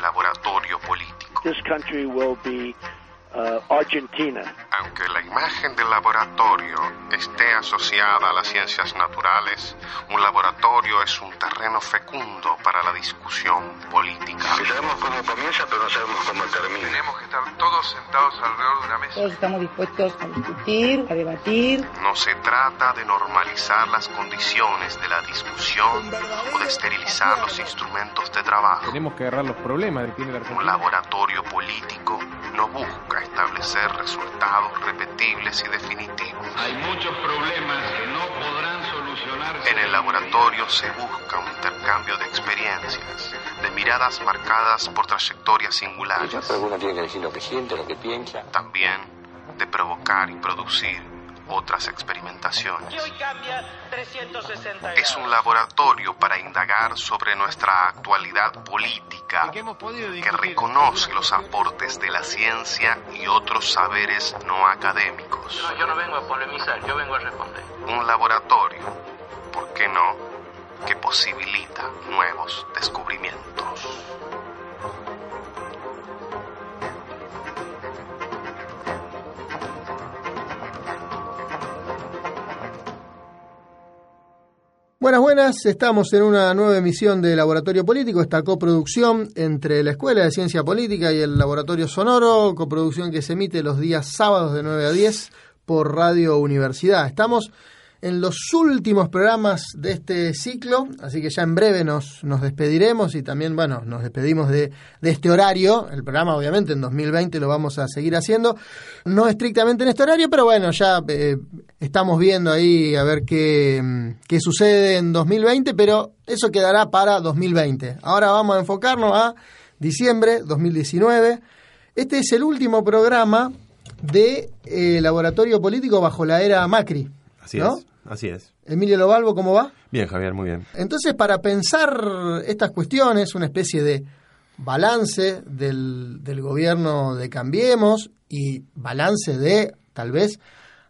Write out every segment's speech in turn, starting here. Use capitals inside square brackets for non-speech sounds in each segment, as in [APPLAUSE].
laboratorio político. This country will be uh, Argentina. Aunque la imagen del laboratorio esté asociada a las ciencias naturales, un laboratorio es un terreno fecundo para la discusión política. sabemos cómo comienza, pero no sabemos cómo termina. Tenemos que estar todos sentados alrededor de una mesa. Todos estamos dispuestos a discutir, a debatir. No se trata de normalizar las condiciones de la discusión o de esterilizar los instrumentos de trabajo. Tenemos que agarrar los problemas que tiene la Un laboratorio político no busca establecer resultados repetibles y definitivos. Hay muchos problemas que no podrán solucionarse. En el laboratorio se busca un intercambio de experiencias, de miradas marcadas por trayectorias singulares, Pero uno tiene que decir lo que siente, lo que piensa. también de provocar y producir otras experimentaciones. Y hoy cambia 360 Es un laboratorio para indagar sobre nuestra actualidad política que reconoce los aportes de la ciencia y otros saberes no académicos. yo no vengo a polemizar, yo vengo a responder. Un laboratorio, ¿por qué no?, que posibilita nuevos descubrimientos. Buenas, buenas. Estamos en una nueva emisión de Laboratorio Político, esta coproducción entre la Escuela de Ciencia Política y el Laboratorio Sonoro, coproducción que se emite los días sábados de 9 a 10 por Radio Universidad. Estamos en los últimos programas de este ciclo, así que ya en breve nos, despediremos y también, bueno, nos despedimos de, este horario. El programa, obviamente, en 2020 lo vamos a seguir haciendo, no estrictamente en este horario, pero bueno, ya eh, estamos viendo ahí a ver qué, mm, sucede en 2020, pero eso quedará para 2020. Ahora vamos a enfocarnos a diciembre 2019. Este es el último programa de eh, Laboratorio Político bajo la era Macri. Así ¿no? es, así es. Emilio Lobalvo, ¿cómo va? Bien, Javier, muy bien. Entonces, para pensar estas cuestiones, una especie de balance del, del gobierno de Cambiemos y balance de, tal vez,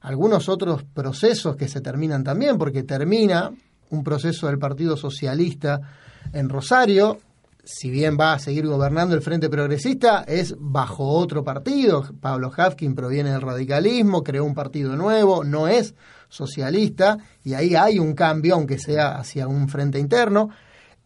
algunos otros procesos que se terminan también, porque termina un proceso del Partido Socialista en Rosario, si bien va a seguir gobernando el Frente Progresista, es bajo otro partido. Pablo Hafkin proviene del radicalismo, creó un partido nuevo, no es socialista, y ahí hay un cambio, aunque sea hacia un frente interno.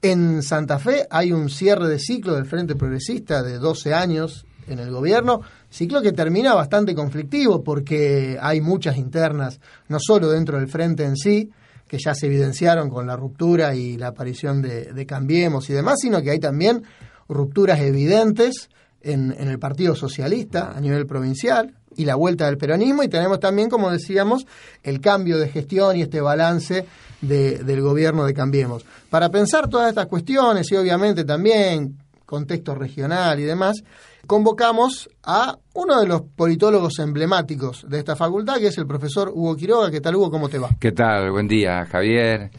En Santa Fe hay un cierre de ciclo del Frente Progresista de 12 años en el gobierno, ciclo que termina bastante conflictivo porque hay muchas internas, no solo dentro del frente en sí, que ya se evidenciaron con la ruptura y la aparición de, Cambiemos y demás, sino que hay también rupturas evidentes en, en el Partido Socialista a nivel provincial y la vuelta del peronismo y tenemos también, como decíamos, el cambio de gestión y este balance de- del gobierno de Cambiemos. Para pensar todas estas cuestiones y obviamente también contexto regional y demás, convocamos a uno de los politólogos emblemáticos de esta facultad, que es el profesor Hugo Quiroga. ¿Qué tal, Hugo? ¿Cómo te va? ¿Qué tal? Buen día, Javier,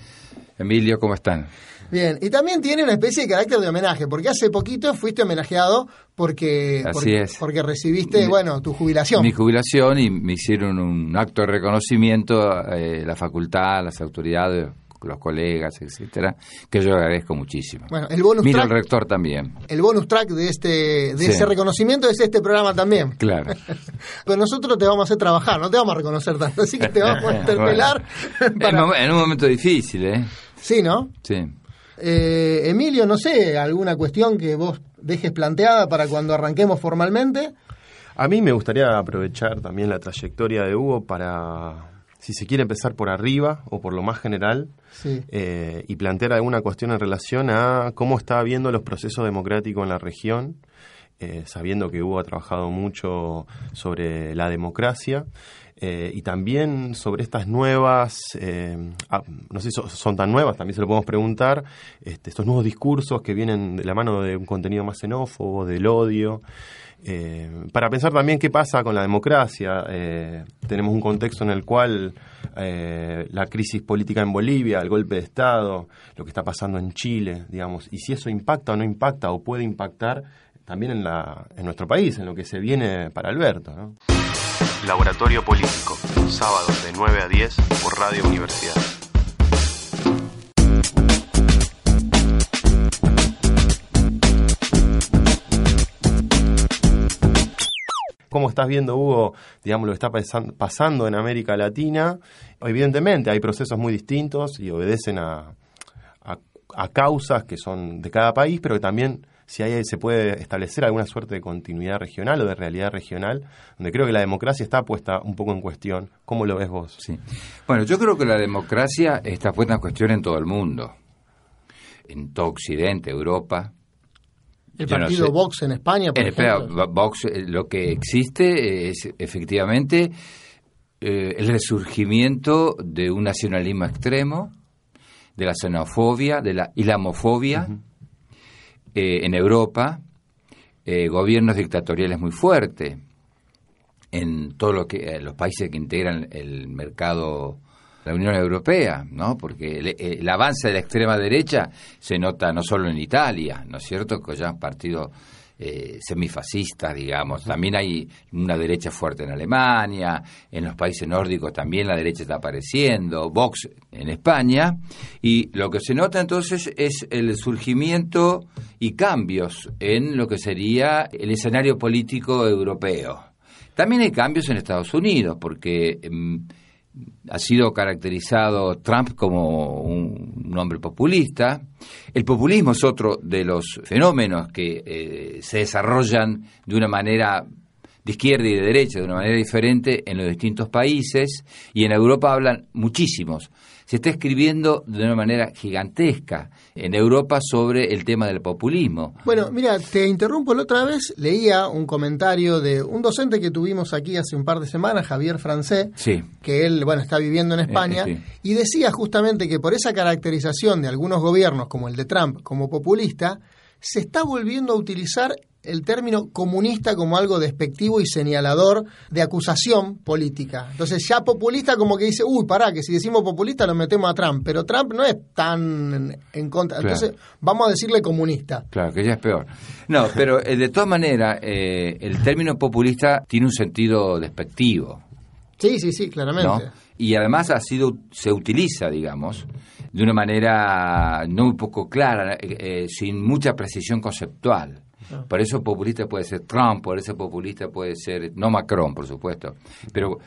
Emilio, ¿cómo están? Bien, y también tiene una especie de carácter de homenaje, porque hace poquito fuiste homenajeado porque, Así porque, es. porque recibiste, Mi- bueno, tu jubilación. Mi jubilación y me hicieron un acto de reconocimiento, eh, la facultad, las autoridades, los colegas, etcétera, que yo agradezco muchísimo. Bueno, el bonus Mira track, el rector también, el bonus track de este de Sí. ese reconocimiento es este programa también. claro. [LAUGHS] Pero nosotros te vamos a hacer trabajar, no te vamos a reconocer tanto, así que te vamos a [LAUGHS] interpelar. [LAUGHS] para- en un momento difícil, ¿eh? Sí, ¿no? Sí. Eh, Emilio, no sé, alguna cuestión que vos dejes planteada para cuando arranquemos formalmente. A mí me gustaría aprovechar también la trayectoria de Hugo para, si se quiere empezar por arriba o por lo más general, Sí. eh, y plantear alguna cuestión en relación a cómo está viendo los procesos democráticos en la región, eh, sabiendo que Hugo ha trabajado mucho sobre la democracia. Eh, y también sobre estas nuevas, eh, ah, no sé si so- son tan nuevas, también se lo podemos preguntar, este, estos nuevos discursos que vienen de la mano de un contenido más xenófobo, del odio, eh, para pensar también qué pasa con la democracia. Tenemos un contexto en el cual eh, la crisis política en Bolivia, el golpe de Estado, lo que está pasando en Chile, digamos, y si eso impacta o no impacta o puede impactar también en, la, en nuestro país, en lo que se viene para Alberto. Laboratorio Político, sábados de 9 a 10 por Radio Universidad. ¿Cómo estás viendo, Hugo, digamos, lo que está pasando en América Latina? Evidentemente hay procesos muy distintos y obedecen a, a causas que son de cada país, pero que también si hay, se puede establecer alguna suerte de continuidad regional o de realidad regional, donde creo que la democracia está puesta un poco en cuestión. ¿Cómo lo ves vos? Sí. Bueno, yo creo que la democracia está puesta en cuestión en todo el mundo, en todo Occidente, Europa. El partido Vox en España, por ejemplo. Vox, eh, lo que existe es efectivamente eh, el resurgimiento de un nacionalismo extremo, de la xenofobia, de la islamofobia eh, en Europa, eh, gobiernos dictatoriales muy fuertes en todos lo que eh, los países que integran el mercado la Unión Europea, ¿no? Porque el, avance de la extrema derecha se nota no solo en Italia, ¿no es cierto? Que ya han partido eh, semifascistas, digamos. También hay una derecha fuerte en Alemania, en los países nórdicos también la derecha está apareciendo, Vox en España, y lo que se nota entonces es el surgimiento y cambios en lo que sería el escenario político europeo. También hay cambios en Estados Unidos, porque... Em, ha sido caracterizado Trump como un, hombre populista. El populismo es otro de los fenómenos que eh, se desarrollan de una manera de izquierda y de derecha, de una manera diferente en los distintos países, y en Europa hablan muchísimos se está escribiendo de una manera gigantesca en Europa sobre el tema del populismo. Bueno, mira, te interrumpo la otra vez, leía un comentario de un docente que tuvimos aquí hace un par de semanas, Javier Francé, que él, bueno, está viviendo en España, eh, y decía justamente que por esa caracterización de algunos gobiernos, como el de Trump, como populista, se está volviendo a utilizar el término comunista como algo despectivo y señalador de acusación política. Entonces ya populista como que dice, uy, pará, que si decimos populista lo metemos a Trump, pero Trump no es tan en contra. Entonces vamos a decirle comunista. Claro, que ya es peor. No, pero eh, de todas maneras, eh, el término populista tiene un sentido despectivo. Sí, sí, sí, claramente. Y además ha sido, se utiliza, digamos, de una manera no un poco clara, eh, sin mucha precisión conceptual. Ah. Por eso populista puede ser Trump, por eso populista puede ser, no Macron, por supuesto, pero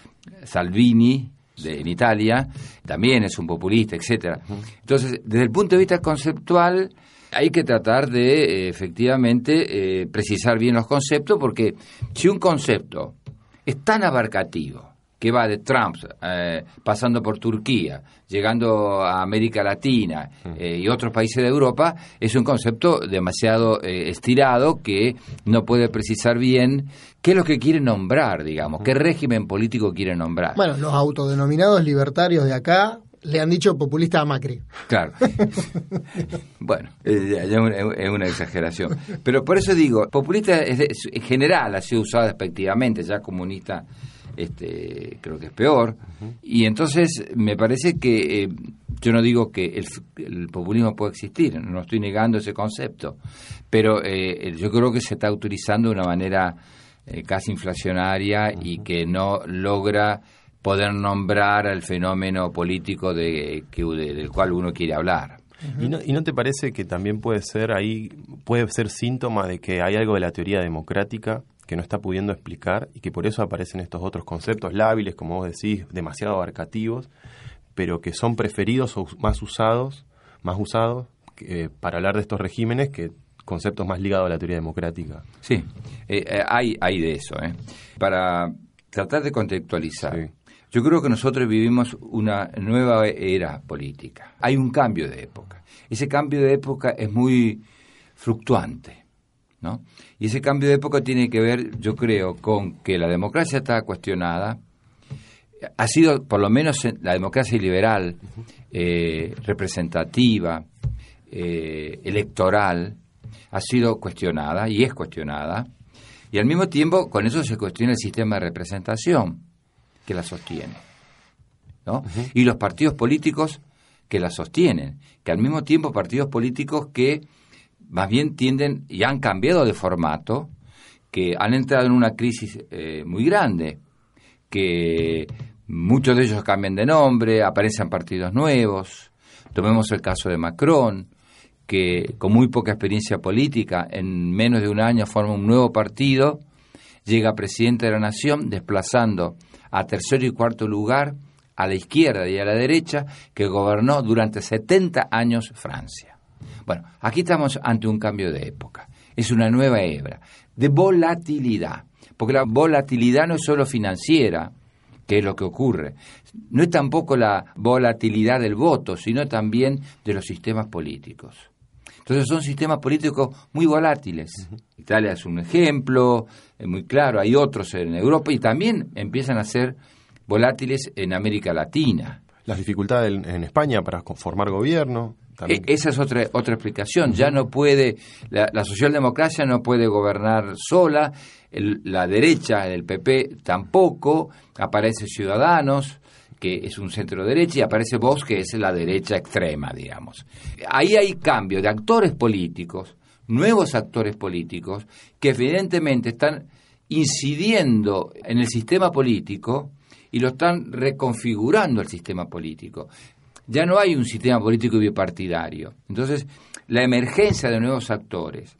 Salvini de, en Italia también es un populista, etcétera. Entonces, desde el punto de vista conceptual, hay que tratar de eh, efectivamente eh, precisar bien los conceptos, porque si un concepto es tan abarcativo, que va de Trump, eh, pasando por Turquía, llegando a América Latina mm. eh, y otros países de Europa, es un concepto demasiado eh, estirado que no puede precisar bien qué es lo que quiere nombrar, digamos, qué mm. régimen político quiere nombrar. Bueno, los autodenominados libertarios de acá le han dicho populista a Macri. Claro. [LAUGHS] bueno, es una exageración. [LAUGHS] Pero por eso digo, populista en general ha sido usado despectivamente, ya comunista este, creo que es peor. Y entonces me parece que eh, yo no digo que el, populismo pueda existir, no estoy negando ese concepto, pero eh, yo creo que se está utilizando de una manera eh, casi inflacionaria y que no logra poder nombrar al fenómeno político de, que, del cual uno quiere hablar. ¿Y no, ¿Y no te parece que también puede ser ahí, puede ser síntoma de que hay algo de la teoría democrática que no está pudiendo explicar y que por eso aparecen estos otros conceptos lábiles, como vos decís, demasiado abarcativos, pero que son preferidos o más usados, más usados eh, para hablar de estos regímenes que conceptos más ligados a la teoría democrática. Sí, eh, eh, hay, hay de eso. Para tratar de contextualizar, yo creo que nosotros vivimos una nueva era política. Hay un cambio de época. Ese cambio de época es muy fluctuante. ¿No? Y ese cambio de época tiene que ver, yo creo, con que la democracia está cuestionada, ha sido, por lo menos la democracia liberal, eh, representativa, eh, electoral, ha sido cuestionada y es cuestionada, y al mismo tiempo con eso se cuestiona el sistema de representación que la sostiene, ¿no? Y los partidos políticos que la sostienen, que al mismo tiempo partidos políticos que más bien tienden y han cambiado de formato, que han entrado en una crisis eh, muy grande, que muchos de ellos cambian de nombre, aparecen partidos nuevos. Tomemos el caso de Macron, que con muy poca experiencia política, en menos de un año forma un nuevo partido llega presidente de la nación desplazando a tercero y cuarto lugar a la izquierda y a la derecha que gobernó durante 70 años Francia. Bueno, aquí estamos ante un cambio de época. Es una nueva hebra de volatilidad, porque la volatilidad no es solo financiera, que es lo que ocurre. No es tampoco la volatilidad del voto, sino también de los sistemas políticos. Entonces son sistemas políticos muy volátiles. Italia es un ejemplo, es muy claro, hay otros en Europa y también empiezan a ser volátiles en América Latina. Las dificultades en, España para formar gobierno. E, esa es otra, otra explicación. Ya no puede, la, socialdemocracia no puede gobernar sola, la derecha, el PP tampoco, aparece Ciudadanos, que es un centro derecha, y aparece Vox, que es la derecha extrema, digamos. Ahí hay cambio de actores políticos, nuevos actores políticos, que evidentemente están incidiendo en el sistema político y lo están reconfigurando el sistema político. Ya no hay un sistema político bipartidario. Entonces, la emergencia de nuevos actores,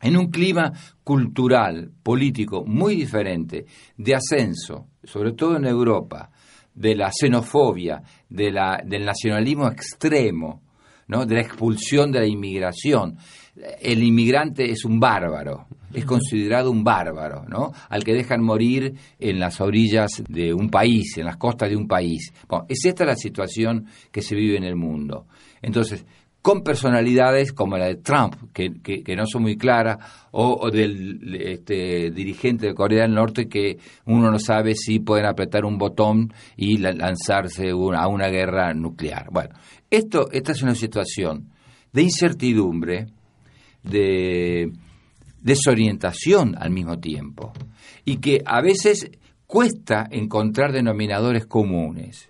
en un clima cultural, político muy diferente, de ascenso, sobre todo en Europa, de la xenofobia, de la, del nacionalismo extremo, ¿no? de la expulsión de la inmigración. El inmigrante es un bárbaro, es considerado un bárbaro, ¿no? Al que dejan morir en las orillas de un país, en las costas de un país. es esta la situación que se vive en el mundo. Entonces, con personalidades como la de Trump, que, que, no son muy claras, o, del este, dirigente de Corea del Norte, que uno no sabe si pueden apretar un botón y lanzarse a una guerra nuclear. Bueno, esto, esta es una situación de incertidumbre, de desorientación al mismo tiempo, y que a veces cuesta encontrar denominadores comunes.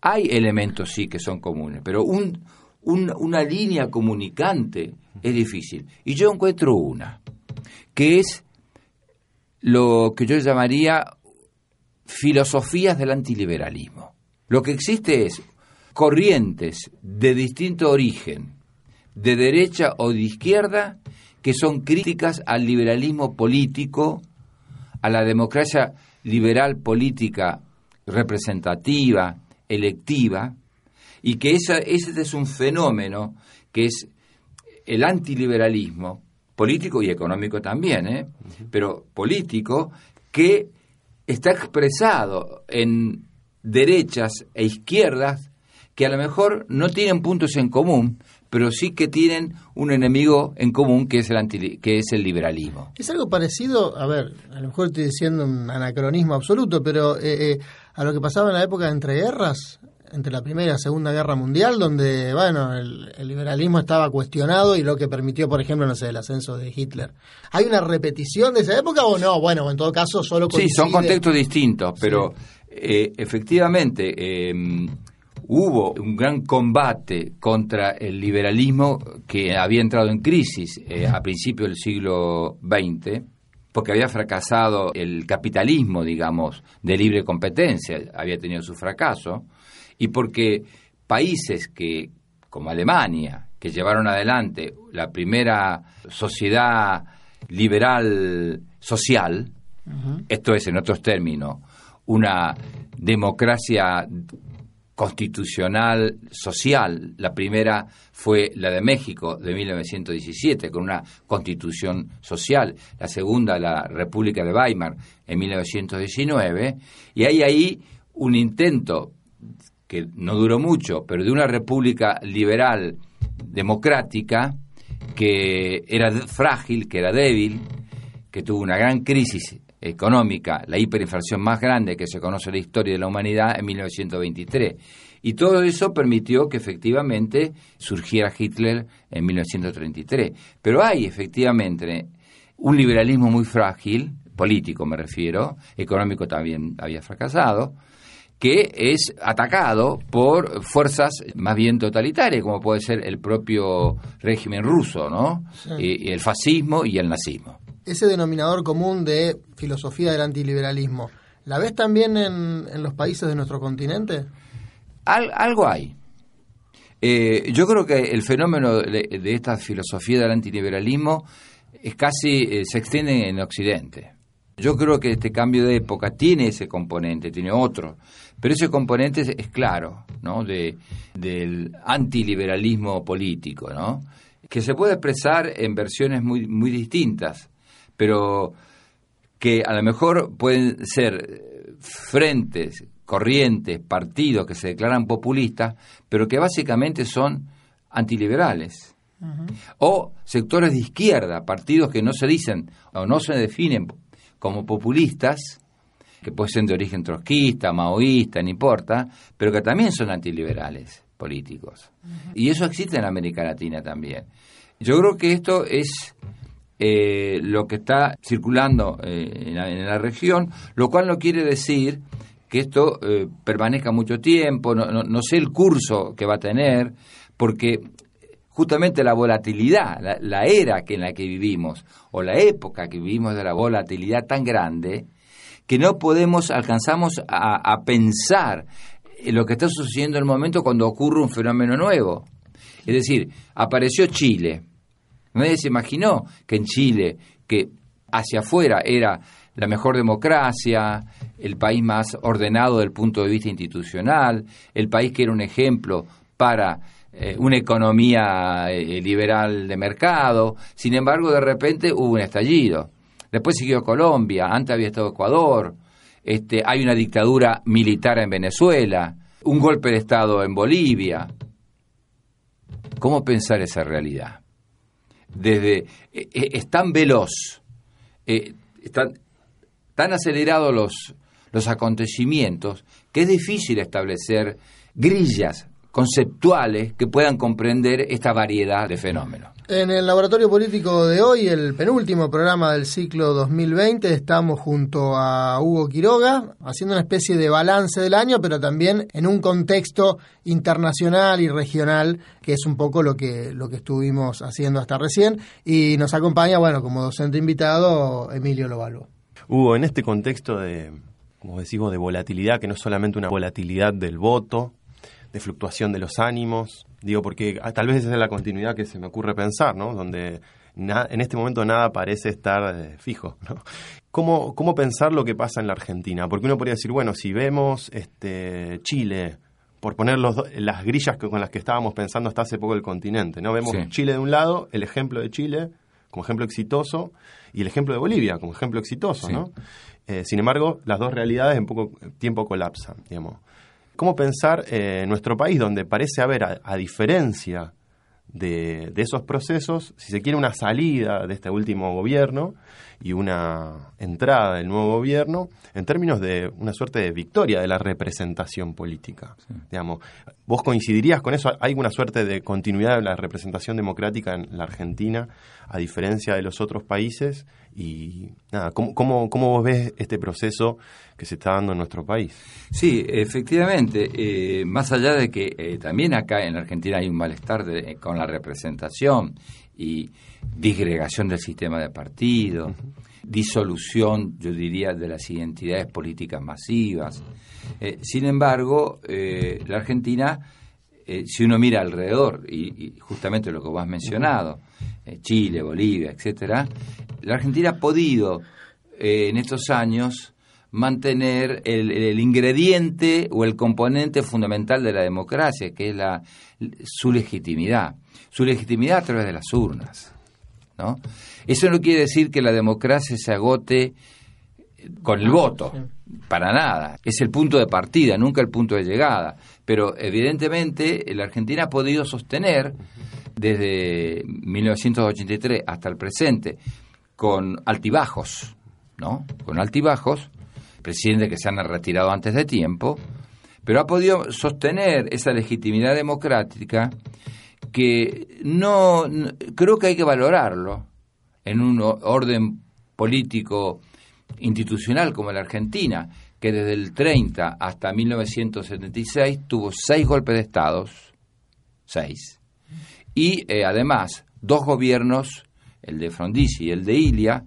Hay elementos sí que son comunes, pero un, una línea comunicante es difícil. Y yo encuentro una, que es lo que yo llamaría filosofías del antiliberalismo. Lo que existe es corrientes de distinto origen, de derecha o de izquierda, que son críticas al liberalismo político, a la democracia liberal política representativa, electiva, y que esa, ese es un fenómeno que es el antiliberalismo, político y económico también, ¿eh? pero político, que está expresado en derechas e izquierdas que a lo mejor no tienen puntos en común, pero sí que tienen un enemigo en común que es el que es el liberalismo. Es algo parecido, a ver, a lo mejor estoy diciendo un anacronismo absoluto, pero eh, eh, a lo que pasaba en la época de entreguerras, entre la Primera y la Segunda Guerra Mundial, donde, bueno, el, liberalismo estaba cuestionado y lo que permitió, por ejemplo, no sé, el ascenso de Hitler. ¿Hay una repetición de esa época o no? Bueno, en todo caso, solo coincide... Sí, son contextos distintos, pero eh, efectivamente eh, hubo un gran combate contra el liberalismo que había entrado en crisis eh, a principios del siglo XX porque había fracasado el capitalismo, digamos, de libre competencia, había tenido su fracaso, y porque países que, como Alemania, que llevaron adelante la primera sociedad liberal social, esto es, en otros términos, una democracia constitucional social. La primera fue la de México de 1917, con una constitución social. La segunda, la República de Weimar, en 1919. Y hay ahí un intento que no duró mucho, pero de una república liberal democrática que era frágil, que era débil, que tuvo una gran crisis económica, la hiperinflación más grande que se conoce en la historia de la humanidad en 1923. Y todo eso permitió que efectivamente surgiera Hitler en 1933. Pero hay efectivamente un liberalismo muy frágil, político me refiero, económico también había fracasado, que es atacado por fuerzas más bien totalitarias, como puede ser el propio régimen ruso, ¿no? Y, el fascismo y el nazismo. Ese denominador común de filosofía del antiliberalismo, ¿la ves también en, los países de nuestro continente? algo hay. Eh, yo creo que el fenómeno de, esta filosofía del antiliberalismo es casi eh, se extienden en Occidente. Yo creo que este cambio de época tiene ese componente, tiene otro, pero ese componente es, claro, ¿no? De, del antiliberalismo político, ¿no? Que se puede expresar en versiones muy, muy distintas, pero que a lo mejor pueden ser frentes, corrientes, partidos que se declaran populistas, pero que básicamente son antiliberales. O sectores de izquierda, partidos que no se dicen o no se definen como populistas, que pueden ser de origen trotskista, maoísta, no importa, pero que también son antiliberales políticos. Y eso existe en América Latina también. Yo creo que esto es eh, lo que está circulando eh, en, la, región, lo cual no quiere decir que esto eh, permanezca mucho tiempo, no, no, sé el curso que va a tener, porque justamente la volatilidad, la, era que en la que vivimos, o la época que vivimos de la volatilidad tan grande, que no podemos, alcanzamos a, pensar en lo que está sucediendo en el momento cuando ocurre un fenómeno nuevo. Es decir, apareció Chile. Nadie se imaginó que en Chile, que hacia afuera era la mejor democracia, el país más ordenado del punto de vista institucional, el país que era un ejemplo para eh, una economía eh, liberal de mercado. Sin embargo, de repente hubo un estallido. Después siguió Colombia, antes había estado Ecuador, este, hay una dictadura militar en Venezuela, un golpe de Estado en Bolivia. ¿Cómo pensar esa realidad? Desde eh, es tan veloz, están tan acelerados los, los acontecimientos que es difícil establecer grillas conceptuales que puedan comprender esta variedad de fenómenos. En el Laboratorio Político de hoy, el penúltimo programa del ciclo 2020, estamos junto a Hugo Quiroga, haciendo una especie de balance del año, pero también en un contexto internacional y regional, que es un poco lo que, lo que estuvimos haciendo hasta recién. Y nos acompaña, bueno, como docente invitado, Emilio Lovalvo. Hugo, en este contexto de, como decimos, de volatilidad, que no es solamente una volatilidad del voto, de fluctuación de los ánimos. Digo, porque ah, tal vez esa es la continuidad que se me ocurre pensar, ¿no? Donde en este momento nada parece estar eh, fijo, ¿no? ¿Cómo, ¿Cómo pensar lo que pasa en la Argentina? Porque uno podría decir, bueno, si vemos este Chile, por poner las grillas con las que estábamos pensando hasta hace poco el continente, ¿no? Vemos Chile de un lado, el ejemplo de Chile como ejemplo exitoso, y el ejemplo de Bolivia como ejemplo exitoso, ¿no? Eh, sin embargo, las dos realidades en poco tiempo colapsan, digamos. ¿Cómo pensar en eh, nuestro país, donde parece haber, a, diferencia de, esos procesos, si se quiere, una salida de este último gobierno y una entrada del nuevo gobierno en términos de una suerte de victoria de la representación política. Digamos, ¿Vos coincidirías con eso? ¿Hay una suerte de continuidad de la representación democrática en la Argentina, a diferencia de los otros países? Y nada, ¿cómo, cómo, cómo vos ves este proceso que se está dando en nuestro país? Sí, efectivamente, eh, más allá de que eh, también acá en Argentina hay un malestar eh, con la representación y disgregación del sistema de partidos, disolución, yo diría, de las identidades políticas masivas. Sin embargo, eh, la Argentina, eh, si uno mira alrededor, y, justamente lo que vos has mencionado, Chile, Bolivia, etcétera, la Argentina ha podido en estos años mantener el, ingrediente o el componente fundamental de la democracia, que es la, su legitimidad. Su legitimidad a través de las urnas. ¿no? Eso no quiere decir que la democracia se agote con el voto, para nada. Es el punto de partida, nunca el punto de llegada. Pero evidentemente la Argentina ha podido sostener desde 1983 hasta el presente, con altibajos, ¿no? Con altibajos, presidentes que se han retirado antes de tiempo, pero ha podido sostener esa legitimidad democrática que no, creo que hay que valorarlo en un orden político institucional como la Argentina, que desde el 30 hasta 1976 tuvo seis golpes de estados, seis, y eh, además dos gobiernos, el de Frondizi y el de Ilia,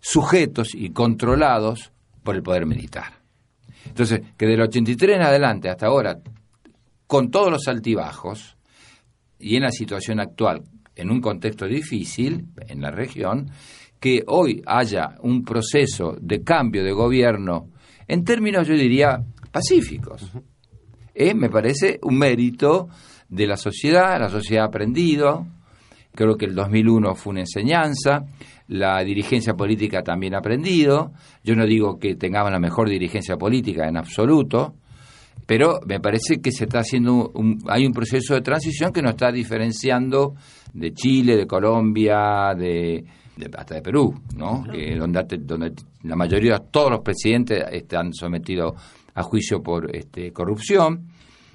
sujetos y controlados por el poder militar. Entonces, que del 83 en adelante hasta ahora, con todos los altibajos, y en la situación actual, en un contexto difícil en la región, que hoy haya un proceso de cambio de gobierno en términos, yo diría, pacíficos. Eh, me parece un mérito de la sociedad, la sociedad ha aprendido, creo que el 2001 fue una enseñanza, la dirigencia política también ha aprendido, yo no digo que tengamos la mejor dirigencia política en absoluto, pero me parece que se está haciendo un, hay un proceso de transición que nos está diferenciando de Chile, de Colombia, de, hasta de Perú, ¿no? donde, donde la mayoría, todos los presidentes están sometidos a juicio por este, corrupción,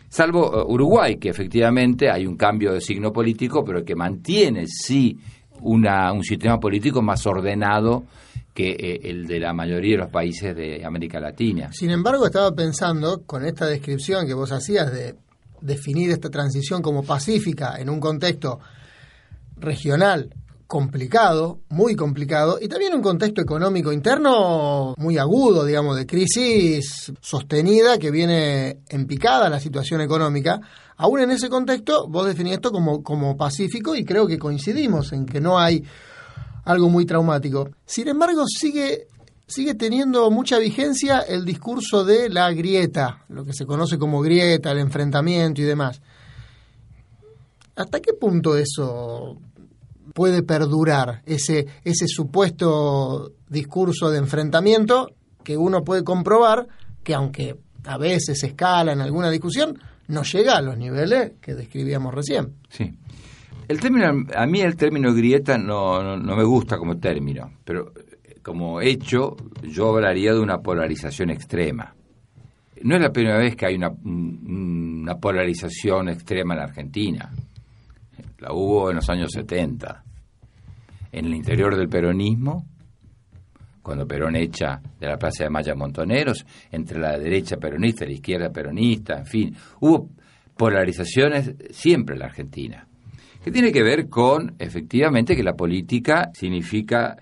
salvo uh, Uruguay, que efectivamente hay un cambio de signo político, pero que mantiene sí una, un sistema político más ordenado que eh, el de la mayoría de los países de América Latina. Sin embargo, estaba pensando, con esta descripción que vos hacías de definir esta transición como pacífica en un contexto regional complicado, muy complicado, y también un contexto económico interno muy agudo, digamos, de crisis sostenida que viene en picada la situación económica. Aún en ese contexto, vos definís esto como, como pacífico y creo que coincidimos en que no hay algo muy traumático. Sin embargo, sigue, sigue teniendo mucha vigencia el discurso de la grieta, lo que se conoce como grieta, el enfrentamiento y demás. ¿Hasta qué punto eso puede perdurar, ese, ese supuesto discurso de enfrentamiento que uno puede comprobar que aunque a veces escala en alguna discusión, no llega a los niveles que describíamos recién? Sí. El término, a mí el término grieta no, no, me gusta como término, pero eh, como hecho yo hablaría de una polarización extrema. No es la primera vez que hay una, una polarización extrema en Argentina. La hubo en los años 70. En el interior del peronismo, cuando Perón echa de la Plaza de Maya Montoneros, entre la derecha peronista y la izquierda peronista, en fin, hubo polarizaciones siempre en la Argentina que tiene que ver con, efectivamente, que la política significa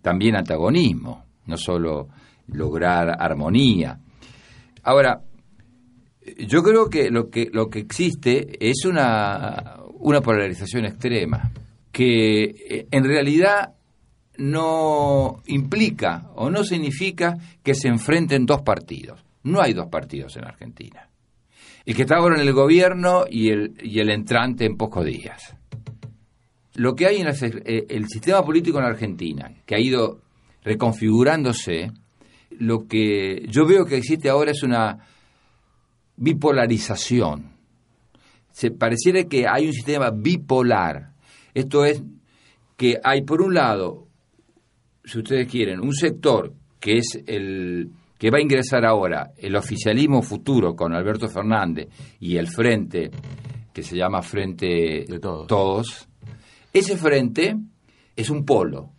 también antagonismo, no solo lograr armonía. Ahora, yo creo que lo que, lo que existe es una, una polarización extrema, que eh, en realidad no implica o no significa que se enfrenten dos partidos. No hay dos partidos en Argentina. El que está ahora en el gobierno y el, y el entrante en pocos días lo que hay en eh, el sistema político en Argentina, que ha ido reconfigurándose, lo que yo veo que existe ahora es una bipolarización. Se pareciera que hay un sistema bipolar. Esto es que hay por un lado, si ustedes quieren, un sector que es el que va a ingresar ahora el oficialismo futuro con Alberto Fernández y el frente que se llama Frente de todos ese frente es un polo.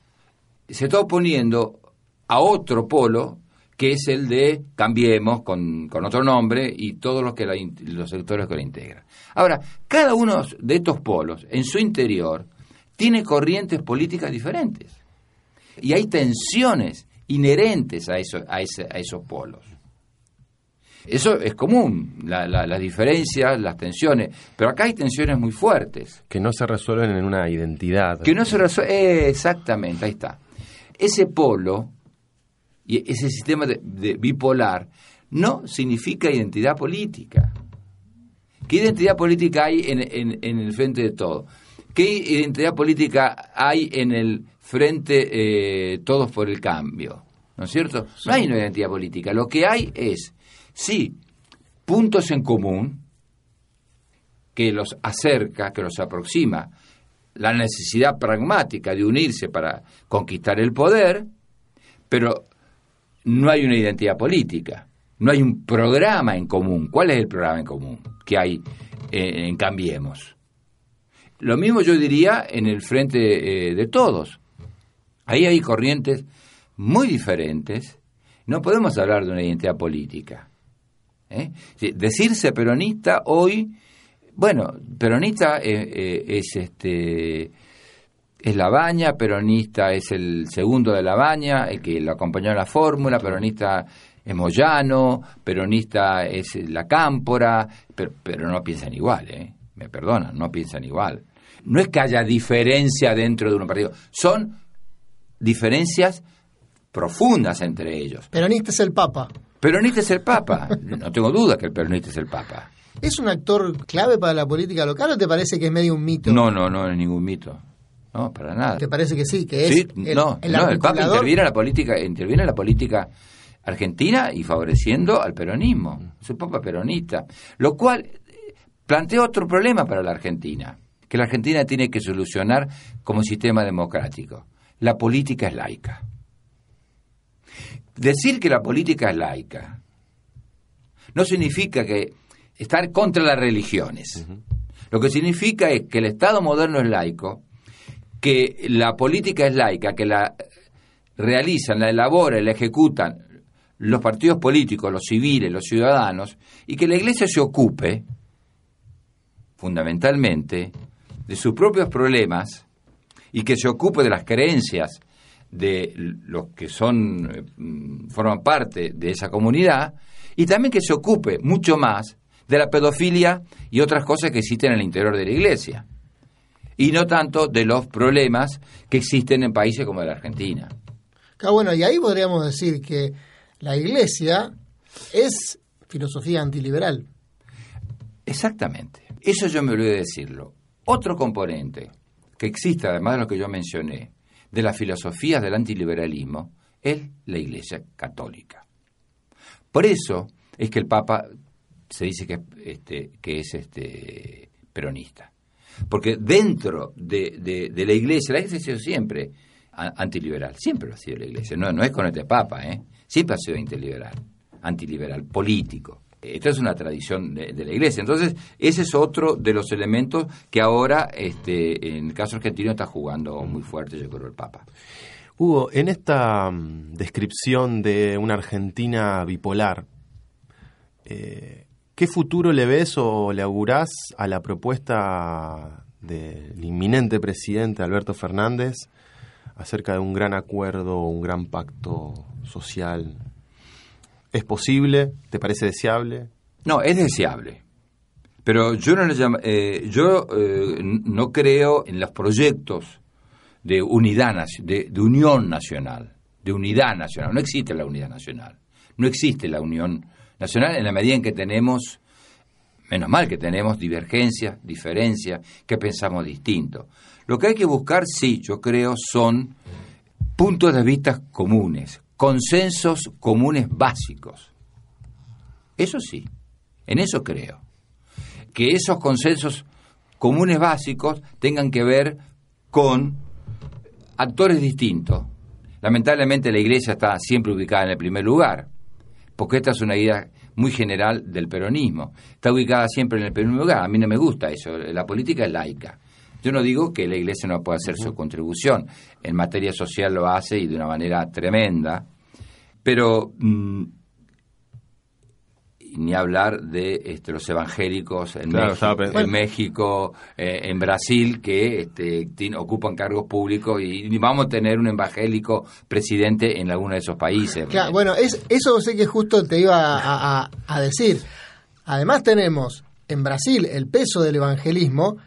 Se está oponiendo a otro polo que es el de Cambiemos con, otro nombre y todos los, que los sectores que lo integran. Ahora, cada uno de estos polos en su interior tiene corrientes políticas diferentes y hay tensiones inherentes a, eso, a, a esos polos. Eso es común, las diferencias, las tensiones, pero acá hay tensiones muy fuertes. Que no se resuelven en una identidad. Que no se resuelven, eh, exactamente, ahí está. Ese polo y ese sistema de, bipolar no significa identidad política. ¿Qué identidad política hay en, el frente de todo? ¿Qué identidad política hay en el frente eh, Todos por el Cambio? ¿No es cierto? No hay una identidad política. Lo que hay es Sí, puntos en común que los acerca, que los aproxima, la necesidad pragmática de unirse para conquistar el poder, pero no hay una identidad política, no hay un programa en común. ¿Cuál es el programa en común que hay en Cambiemos? Lo mismo yo diría en el frente eh, de todos. Ahí hay corrientes muy diferentes. No podemos hablar de una identidad política. ¿eh? Decirse peronista hoy, bueno, peronista eh, eh, es este es la baña, peronista es el segundo de la baña, el que lo acompañó en la fórmula, peronista es Moyano, peronista es la cámpora, pero, pero no piensan igual, ¿eh? me perdonan, no piensan igual. no es que haya diferencia dentro de un partido, son diferencias profundas entre ellos. Peronista es el Papa. Peronista es el Papa, no tengo duda que el peronista es el Papa. ¿Es un actor clave para la política local o te parece que es medio un mito? No, no, no es ningún mito. No, para nada. ¿Te parece que sí? Que es Sí, el, no, el no, el Papa interviene en la política, interviene en la política argentina y favoreciendo al peronismo. Es un Papa peronista. Lo cual eh, plantea otro problema para la Argentina, que la Argentina tiene que solucionar como sistema democrático. La política es laica. Decir que la política es laica no significa que estar contra las religiones. Lo que significa es que el Estado moderno es laico, que la política es laica, que la realizan, la elaboran, la ejecutan los partidos políticos, los civiles, los ciudadanos, y que la Iglesia se ocupe, fundamentalmente, de sus propios problemas y que se ocupe de las creencias de los que son mm, forman parte de esa comunidad y también que se ocupe mucho más de la pedofilia y otras cosas que existen en el interior de la iglesia y no tanto de los problemas que existen en países como la Argentina. Ah, bueno, y ahí podríamos decir que la iglesia es filosofía antiliberal. Exactamente. Eso yo me olvidé de decirlo. Otro componente que existe, además de lo que yo mencioné, de las filosofías del antiliberalismo, es la Iglesia Católica. Por eso es que el Papa se dice que, este, que es este, peronista. Porque dentro de, de- la Iglesia, la Iglesia ha sido siempre antiliberal, siempre lo ha sido la Iglesia, no, no es con este Papa, ¿eh? siempre ha sido antiliberal, antiliberal, político. Esta es una tradición de, de la Iglesia. Entonces, ese es otro de los elementos que ahora, este, en el caso argentino, está jugando muy fuerte, yo creo, el Papa. Hugo, en esta mm, descripción de una Argentina bipolar, eh, ¿qué futuro le ves o le augurás a la propuesta del inminente presidente Alberto Fernández acerca de un gran acuerdo un gran pacto social? ¿Es posible? ¿Te parece deseable? No, es deseable. Pero yo no le llamo- eh, yo eh, no creo en los proyectos de unidad de unión nacional, de unidad nacional. No existe la unidad nacional. No existe la unión nacional en la medida en que tenemos, menos mal que tenemos divergencias, diferencias, que pensamos distinto. Lo que hay que buscar, sí, yo creo, son puntos de vista comunes, consensos comunes básicos. Eso sí, en eso creo. Que esos consensos comunes básicos tengan que ver con actores distintos. Lamentablemente la Iglesia está siempre ubicada en el primer lugar, porque esta es una idea muy general del peronismo. Está ubicada siempre en el primer lugar. A mí no me gusta eso. La política es laica. Yo no digo que la Iglesia no pueda hacer su contribución. En materia social lo hace y de una manera tremenda. Pero mm, ni hablar de este, los evangélicos en Claro, México, eh, en Brasil, que este, tiene- ocupan cargos públicos y, y vamos a tener un evangélico presidente en alguno de esos países. Claro, bueno, es, eso sé que justo te iba a, a- a decir. Además tenemos en Brasil el peso del evangelismo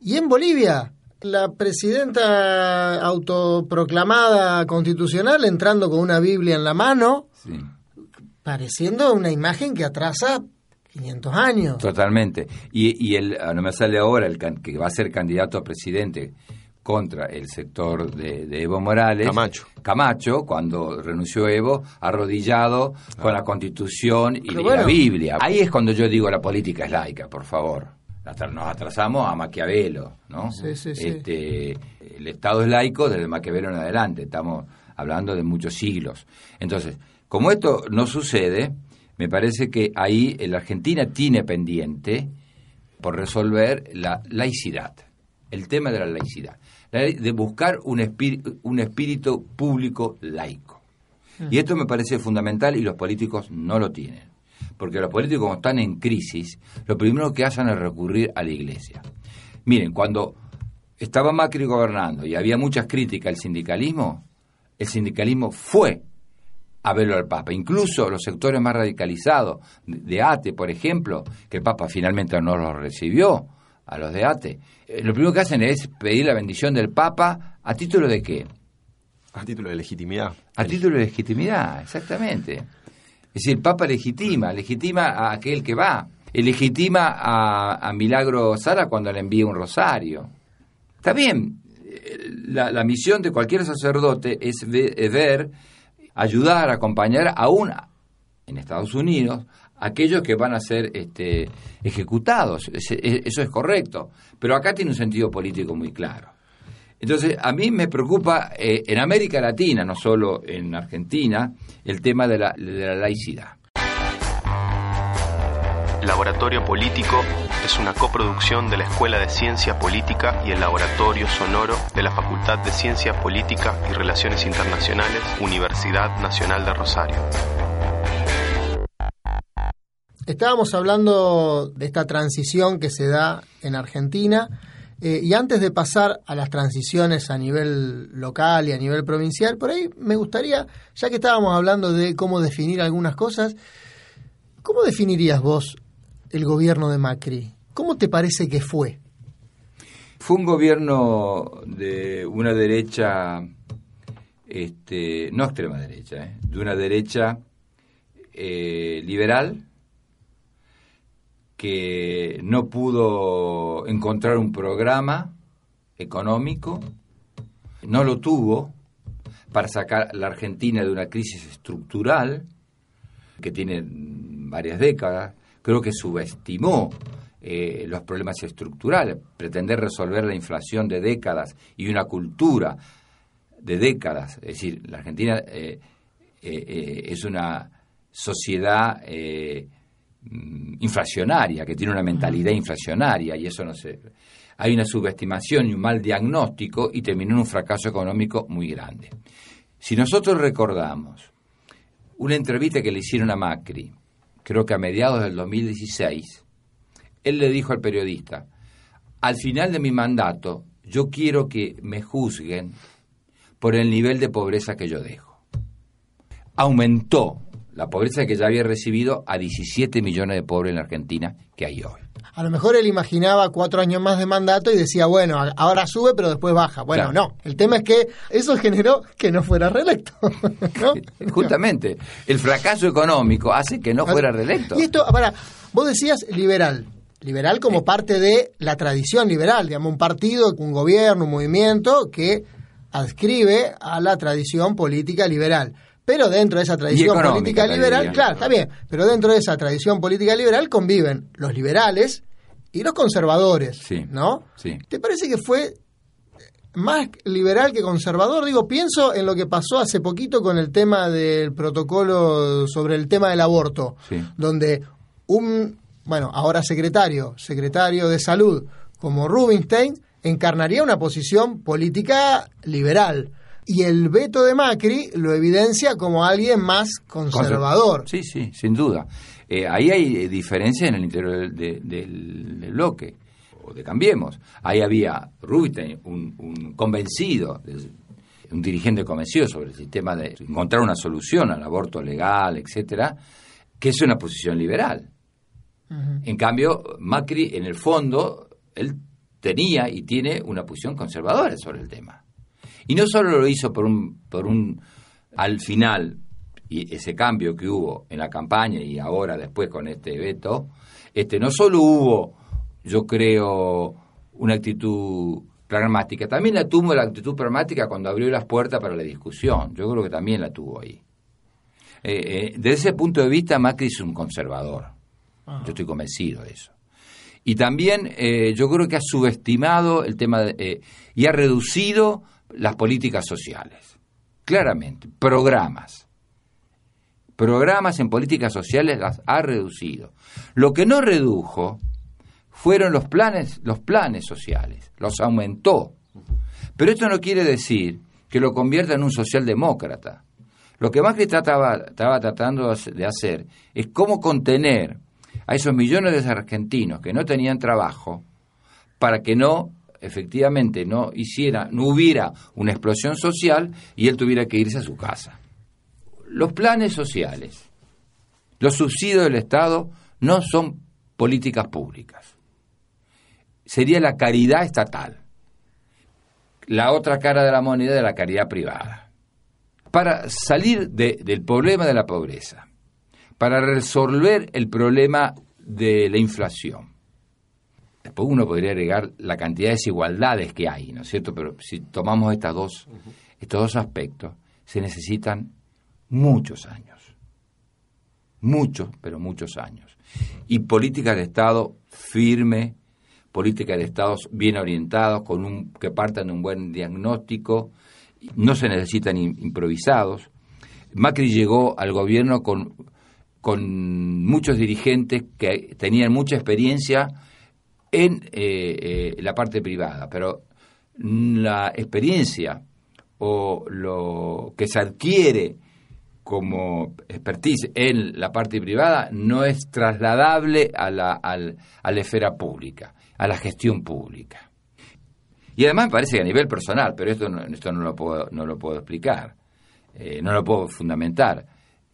y en Bolivia la presidenta autoproclamada constitucional entrando con una Biblia en la mano, Sí. Pareciendo una imagen que atrasa 500 años. Totalmente. Y, y el, ah, no me sale ahora el can- que va a ser candidato a presidente contra el sector de, de Evo Morales. Camacho. Camacho, cuando renunció Evo, arrodillado con la Constitución y, bueno. la Biblia. Ahí es cuando yo digo la política es laica, por favor. Hasta Nos atrasamos a Maquiavelo, ¿no? Sí, sí, sí. Este, el Estado es laico desde Maquiavelo en adelante. Estamos hablando de muchos siglos. Entonces, como esto no sucede, me parece que ahí la Argentina tiene pendiente por resolver la laicidad, el tema de la laicidad, de buscar un espíritu, un espíritu público laico. Y esto me parece fundamental y los políticos no lo tienen. Porque los políticos como están en crisis, lo primero que hacen es recurrir a la iglesia. Miren, cuando estaba Macri gobernando y había muchas críticas al sindicalismo, el sindicalismo fue a verlo al Papa. Incluso los sectores más radicalizados de ATE, por ejemplo, que el Papa finalmente no los recibió, a los de ATE. Eh, lo primero que hacen es pedir la bendición del Papa a título de qué? A título de legitimidad. A título de legitimidad, exactamente. Es decir, el Papa legitima, legitima a aquel que va, y legitima a, a Milagro Sara cuando le envía un rosario. Está bien, eh, la, la misión de cualquier sacerdote es ver, ayudar, acompañar aún en Estados Unidos aquellos que van a ser este, ejecutados. E- Eso es correcto. Pero acá tiene un sentido político muy claro. Entonces, a mí me preocupa eh, en América Latina, no solo en Argentina, el tema de la, de la laicidad. Laboratorio Político es una coproducción de la Escuela de Ciencia Política y el Laboratorio Sonoro de la Facultad de Ciencia Política y Relaciones Internacionales, Universidad Nacional de Rosario. Estábamos hablando de esta transición que se da en Argentina eh, y antes de pasar a las transiciones a nivel local y a nivel provincial, por ahí me gustaría, ya que estábamos hablando de cómo definir algunas cosas, ¿cómo definirías vos el gobierno de Macri? ¿Cómo te parece que fue? Fue un gobierno de una derecha, este, no extrema derecha, eh, de una derecha eh, liberal que no pudo encontrar un programa económico, no lo tuvo para sacar a la Argentina de una crisis estructural que tiene varias décadas, creo que subestimó eh, los problemas estructurales, pretender resolver la inflación de décadas y una cultura de décadas, es decir, la Argentina eh, eh, eh, es una sociedad mm, inflacionaria, que tiene una mentalidad inflacionaria y eso no se... Hay una subestimación y un mal diagnóstico y terminó en un fracaso económico muy grande. Si nosotros recordamos una entrevista que le hicieron a Macri, creo que a mediados del 2016, él le dijo al periodista, al final de mi mandato yo quiero que me juzguen por el nivel de pobreza que yo dejo. Aumentó la pobreza que ya había recibido a 17 millones de pobres en la Argentina que hay hoy. A lo mejor él imaginaba cuatro años más de mandato y decía, bueno, ahora sube pero después baja. Bueno, Claro. no, el tema es que eso generó que no fuera reelecto. [LAUGHS] ¿no? [LAUGHS] Justamente, el fracaso económico hace que no fuera reelecto. Y esto, para, vos decías liberal. Liberal como parte de la tradición liberal, digamos, un partido, un gobierno, un movimiento que adscribe a la tradición política liberal. Pero dentro de esa tradición política liberal, claro, está bien, pero dentro de esa tradición política liberal conviven los liberales y los conservadores, Sí, ¿no? sí. ¿Te parece que fue más liberal que conservador? Digo, pienso en lo que pasó hace poquito con el tema del protocolo sobre el tema del aborto, Sí. donde un, bueno, ahora secretario, secretario de salud como Rubinstein, encarnaría una posición política liberal. Y el veto de Macri lo evidencia como alguien más conservador. Sí, sí, sin duda. Eh, ahí hay eh, diferencias en el interior del, de- del- bloque, o de Cambiemos. Ahí había Rubinstein, un, un convencido, un dirigente convencido sobre el sistema de encontrar una solución al aborto legal, etcétera, que es una posición liberal. En cambio, Macri, en el fondo, él tenía y tiene una posición conservadora sobre el tema. Y no solo lo hizo por un, por un al final, y ese cambio que hubo en la campaña y ahora después con este veto, este, no solo hubo, yo creo, una actitud pragmática, también la tuvo la actitud pragmática cuando abrió las puertas para la discusión. Yo creo que también la tuvo ahí. Eh, eh, desde ese punto de vista, Macri es un conservador. Yo estoy convencido de eso. Y también eh, yo creo que ha subestimado el tema eh, y ha reducido las políticas sociales. Claramente, programas. Programas en políticas sociales las ha reducido. Lo que no redujo fueron los planes, los planes sociales, los aumentó. Pero esto no quiere decir que lo convierta en un socialdemócrata. Lo que Macri trataba, estaba tratando de hacer es cómo contener a esos millones de argentinos que no tenían trabajo para que no efectivamente no hiciera no hubiera una explosión social y él tuviera que irse a su casa. Los planes sociales, los subsidios del Estado no son políticas públicas. sería la caridad estatal. La otra cara de la moneda de la caridad privada. Para salir de- del problema de la pobreza, para resolver el problema de la inflación. Después uno podría agregar la cantidad de desigualdades que hay, ¿no es cierto? Pero si tomamos estas dos, estos dos aspectos, se necesitan muchos años. Muchos, pero muchos años. Y políticas de Estado firme, políticas de Estados bien orientados, con un, que partan de un buen diagnóstico, no se necesitan im- improvisados. Macri llegó al gobierno con, con muchos dirigentes que tenían mucha experiencia en eh, eh, la parte privada, pero la experiencia o lo que se adquiere como expertise en la parte privada no es trasladable a la, al- a la esfera pública, a la gestión pública. Y además me parece que a nivel personal, pero esto no, esto no, lo, puedo, no lo puedo explicar, eh, no lo puedo fundamentar.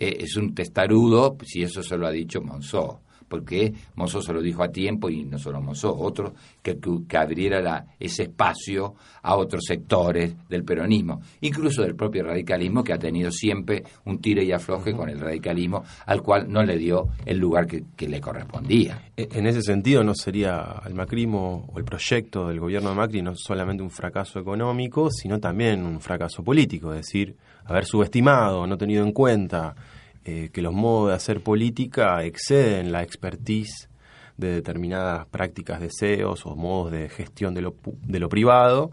Eh, es un testarudo, si eso se lo ha dicho Monzó, porque Monzó se lo dijo a tiempo y no solo Monzó, otro que, que, abriera la- ese espacio a otros sectores del peronismo, incluso del propio radicalismo que ha tenido siempre un tire y afloje con el radicalismo al cual no le dio el lugar que, que le correspondía. E- En ese sentido, ¿no sería el macrismo o el proyecto del gobierno de Macri no solamente un fracaso económico, sino también un fracaso político? Es decir, haber subestimado, no tenido en cuenta eh, que los modos de hacer política exceden la expertise de determinadas prácticas de deseos o modos de gestión de lo, de lo privado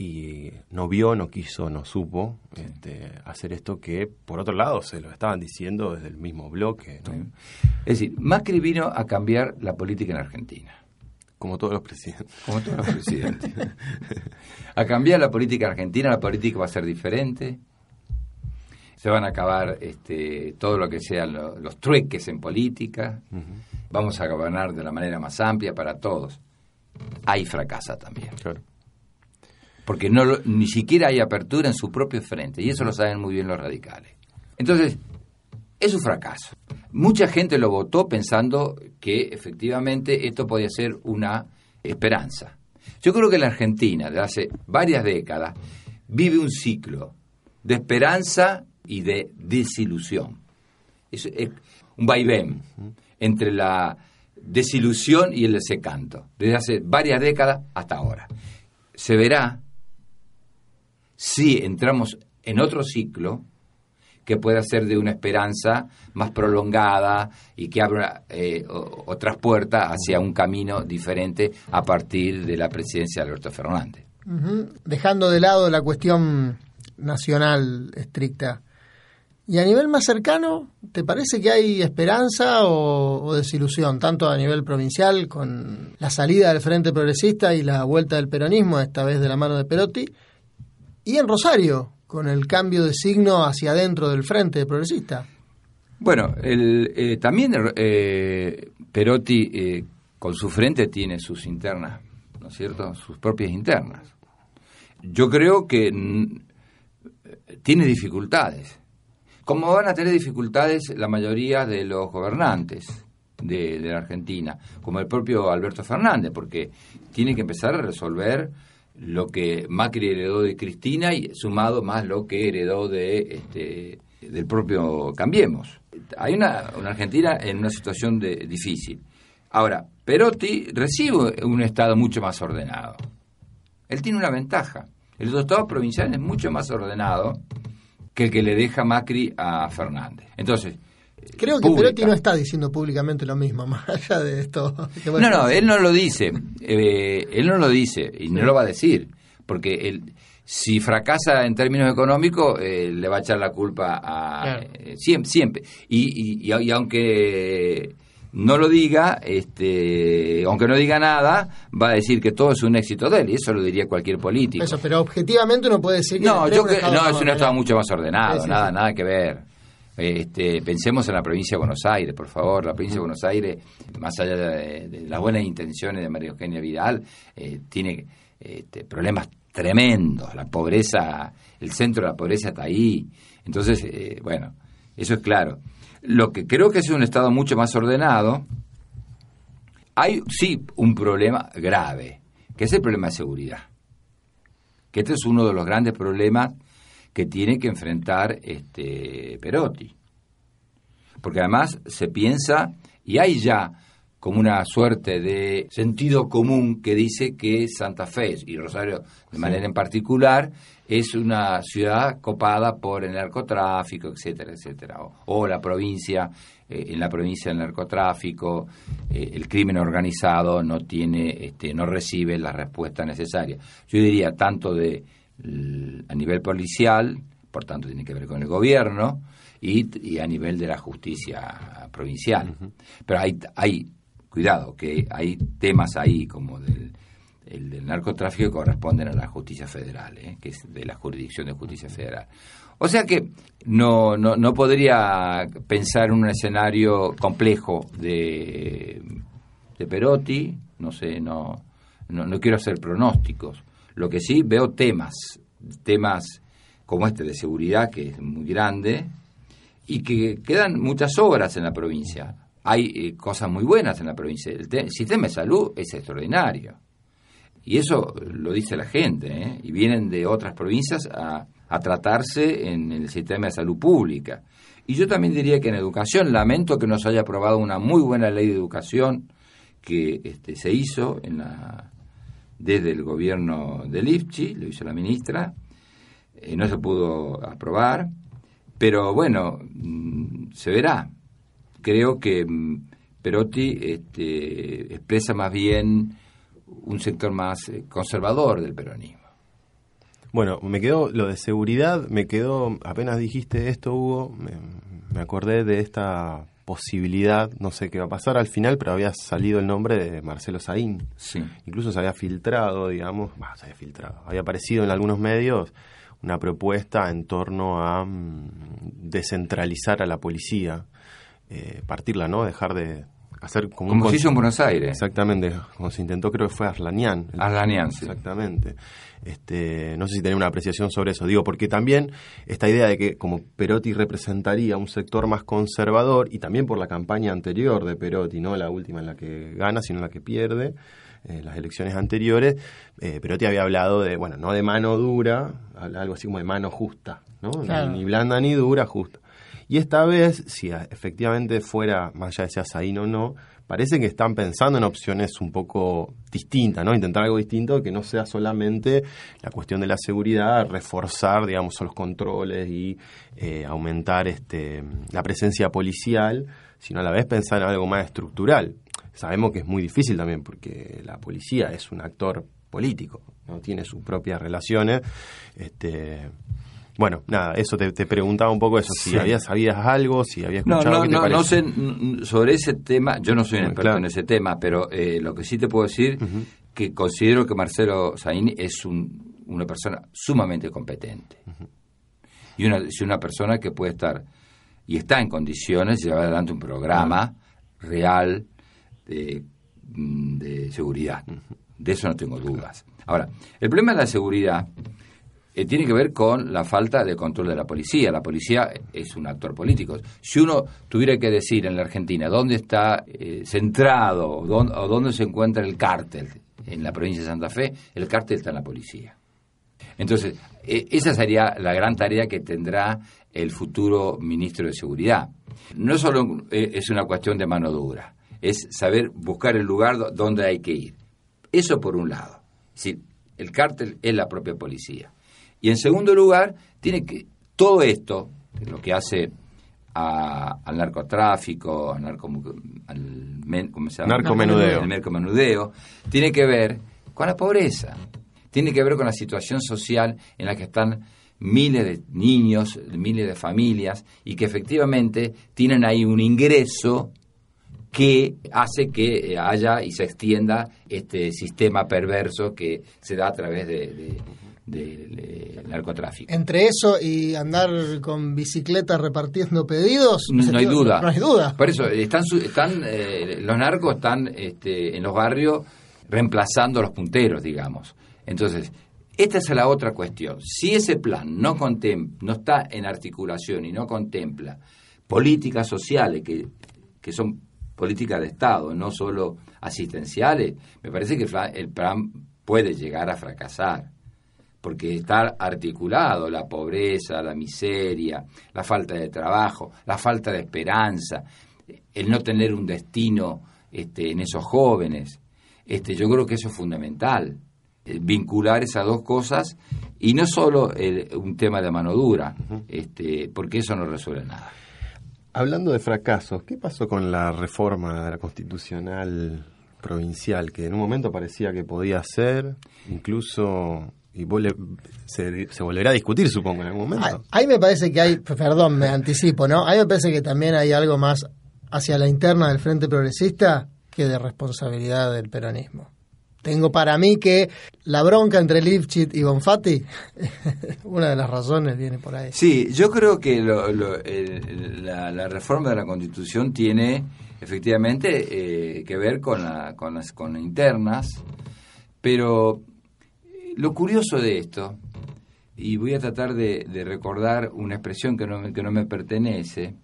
y no vio, no quiso, no supo este, hacer esto que, por otro lado, se lo estaban diciendo desde el mismo bloque. ¿no? Es decir, Macri vino a cambiar la política en Argentina. Como todos los presidentes. Como todos los presidentes. [LAUGHS] a cambiar la política argentina, la política va a ser diferente. Se van a acabar este, todo lo que sean lo- los trueques en política. Vamos a gobernar de la manera más amplia para todos. Ahí fracasa también. Claro. Porque no lo- ni siquiera hay apertura en su propio frente. Y eso lo saben muy bien los radicales. Entonces, es un fracaso. Mucha gente lo votó pensando que efectivamente esto podía ser una esperanza. Yo creo que la Argentina, desde hace varias décadas, vive un ciclo de esperanza y de desilusión. Es, es un vaivén entre la desilusión y el desencanto, desde hace varias décadas hasta ahora. Se verá si entramos en otro ciclo que pueda ser de una esperanza más prolongada y que abra eh, otras puertas hacia un camino diferente a partir de la presidencia de Alberto Fernández. Dejando de lado la cuestión nacional estricta. Y a nivel más cercano, ¿te parece que hay esperanza o, desilusión, tanto a nivel provincial con la salida del Frente Progresista y la vuelta del peronismo, esta vez de la mano de Perotti, y en Rosario, con el cambio de signo hacia adentro del Frente Progresista? Bueno, el, eh, también eh, Perotti eh, con su frente tiene sus internas, ¿no es cierto? Sus propias internas. Yo creo que tiene dificultades. Como van a tener dificultades la mayoría de los gobernantes de, la Argentina, como el propio Alberto Fernández, porque tiene que empezar a resolver lo que Macri heredó de Cristina y sumado más lo que heredó de este, del propio Cambiemos. Hay una, una Argentina en una situación de, difícil. Ahora, Perotti recibe un Estado mucho más ordenado. Él tiene una ventaja. El Estado provincial es mucho más ordenado que el que le deja Macri a Fernández. Entonces, Creo que pública. Perotti no está diciendo públicamente lo mismo, [LAUGHS] más allá de esto. que No, no, él no lo dice. Eh, él no lo dice y no lo va a decir. Porque él, si fracasa en términos económicos, eh, le va a echar la culpa a. Claro. eh, siempre. siempre. Y, y, y- y aunque no lo diga, este, aunque no diga nada, va a decir que todo es un éxito de él. Y eso lo diría cualquier político. Eso, pero objetivamente uno puede decir que No, yo que, no, más es un estado ordenado. mucho más ordenado, sí, nada, sí. nada que ver. Este, pensemos en la provincia de Buenos Aires, por favor. La provincia de Buenos Aires, más allá de, de las buenas intenciones de María Eugenia Vidal, eh, tiene este, problemas tremendos. La pobreza, el centro de la pobreza está ahí. Entonces, eh, bueno, eso es claro. Lo que creo que es un estado mucho más ordenado hay sí un problema grave, que es el problema de seguridad. Que este es uno de los grandes problemas que tiene que enfrentar este Perotti. Porque además se piensa, y hay ya como una suerte de sentido común que dice que Santa Fe y Rosario de manera en particular es una ciudad copada por el narcotráfico, etcétera, etcétera. O, o la provincia, eh, en la provincia del narcotráfico, eh, el crimen organizado no tiene, este, no recibe la respuesta necesaria. Yo diría tanto de a nivel policial, por tanto tiene que ver con el gobierno, y, y a nivel de la justicia provincial. Pero hay, hay, cuidado, que hay temas ahí como del, el del narcotráfico corresponden a la justicia federal, ¿eh? que es de la jurisdicción de justicia federal. O sea que no, no, no podría pensar en un escenario complejo de, de Perotti, no sé, no, no, no quiero hacer pronósticos. Lo que sí veo temas, temas como este de seguridad, que es muy grande, y que quedan muchas obras en la provincia. Hay eh, cosas muy buenas en la provincia. El sistema de salud es extraordinario. Y eso lo dice la gente, ¿eh? y vienen de otras provincias a, a tratarse en el sistema de salud pública. Y yo también diría que en educación, lamento que no se haya aprobado una muy buena ley de educación que este, se hizo en la, desde el gobierno de Lipchi, lo hizo la ministra, eh, no se pudo aprobar, pero bueno, mm, se verá. Creo que mm, Perotti este, expresa más bien un sector más eh, conservador del peronismo. Bueno, me quedó lo de seguridad, me quedó, apenas dijiste esto, Hugo, me, me acordé de esta posibilidad, no sé qué va a pasar al final, pero había salido el nombre de Marcelo Saín. Sí. Incluso se había filtrado, digamos, bah, se había filtrado, había aparecido en algunos medios una propuesta en torno a mm, descentralizar a la policía, eh, partirla, ¿no? Dejar de hacer como, un se hizo en Buenos Aires. Exactamente, como se intentó, creo que fue Arlanian. Arlanian, sí. Exactamente. Este, no sé si tenía una apreciación sobre eso. Digo, porque también esta idea de que como Perotti representaría un sector más conservador, y también por la campaña anterior de Perotti, no la última en la que gana, sino en la que pierde, eh, las elecciones anteriores, eh, Perotti había hablado de, bueno, no de mano dura, algo así como de mano justa, ¿no? Claro. Ni, ni blanda ni dura, justa. Y esta vez, si efectivamente fuera, más allá de sea Saín o no, parece que están pensando en opciones un poco distintas, ¿no? Intentar algo distinto que no sea solamente la cuestión de la seguridad, reforzar, digamos, los controles y eh, aumentar este, la presencia policial, sino a la vez pensar en algo más estructural. Sabemos que es muy difícil también porque la policía es un actor político, no tiene sus propias relaciones. Este, bueno, nada, eso te, te preguntaba un poco eso, si Sí. habías sabías algo, si habías No, escuchado no, ¿qué te no, no parece? sé sobre ese tema, yo no soy un experto claro. en ese tema, pero eh, lo que sí te puedo decir que considero que Marcelo Saini es un- una persona sumamente competente. Y una, es una persona que puede estar y está en condiciones de llevar adelante un programa real de, mm, de seguridad. De eso no tengo dudas. Ahora, el problema de la seguridad eh, tiene que ver con la falta de control de la policía. La policía es un actor político. Si uno tuviera que decir en la Argentina dónde está eh, centrado o dónde, se encuentra el cártel en la provincia de Santa Fe, el cártel está en la policía. Entonces, eh, esa sería la gran tarea que tendrá el futuro ministro de Seguridad. No solo eh, es una cuestión de mano dura, es saber buscar el lugar do- donde hay que ir. Eso por un lado. Es el cártel es la propia policía. Y en segundo lugar, tiene que todo esto, lo que hace a- al narcotráfico, al, narco, al men- ¿cómo se llama? Narcomenudeo. Tiene que ver con la pobreza. Tiene que ver con la situación social en la que están miles de niños, miles de familias, y que efectivamente tienen ahí un ingreso que hace que eh, haya y se extienda este sistema perverso que se da a través de- del narcotráfico. Entre eso y andar con bicicleta repartiendo pedidos, No hay duda. No hay duda. Por eso, están, están eh, los narcos están este, en los barrios reemplazando a los punteros, digamos. Entonces, esta es la otra cuestión. Si ese plan no, contem- no está en articulación y no contempla políticas sociales que, que son políticas de Estado, no solo asistenciales, me parece que el plan puede llegar a fracasar, porque está articulado la pobreza, la miseria, la falta de trabajo, la falta de esperanza, el no tener un destino este, en esos jóvenes. Este, yo creo que eso es fundamental, eh, vincular esas dos cosas y no solo un tema de mano dura, este, porque eso no resuelve nada. Hablando de fracasos, ¿qué pasó con la reforma de la constitucional provincial? Que en un momento parecía que podía ser, incluso y se, volverá a discutir, supongo, en algún momento. Ahí me parece que hay, perdón, me anticipo, ¿no? Ahí me parece que también hay algo más hacia la interna del Frente Progresista que de responsabilidad del peronismo. Tengo para mí que la bronca entre Lifchit y Bonfatti, [LAUGHS] una de las razones viene por ahí. Sí, yo creo que la, reforma de la Constitución tiene efectivamente eh, que ver con, la, con las con internas, pero lo curioso de esto, y voy a tratar de, recordar una expresión que no, que no me pertenece,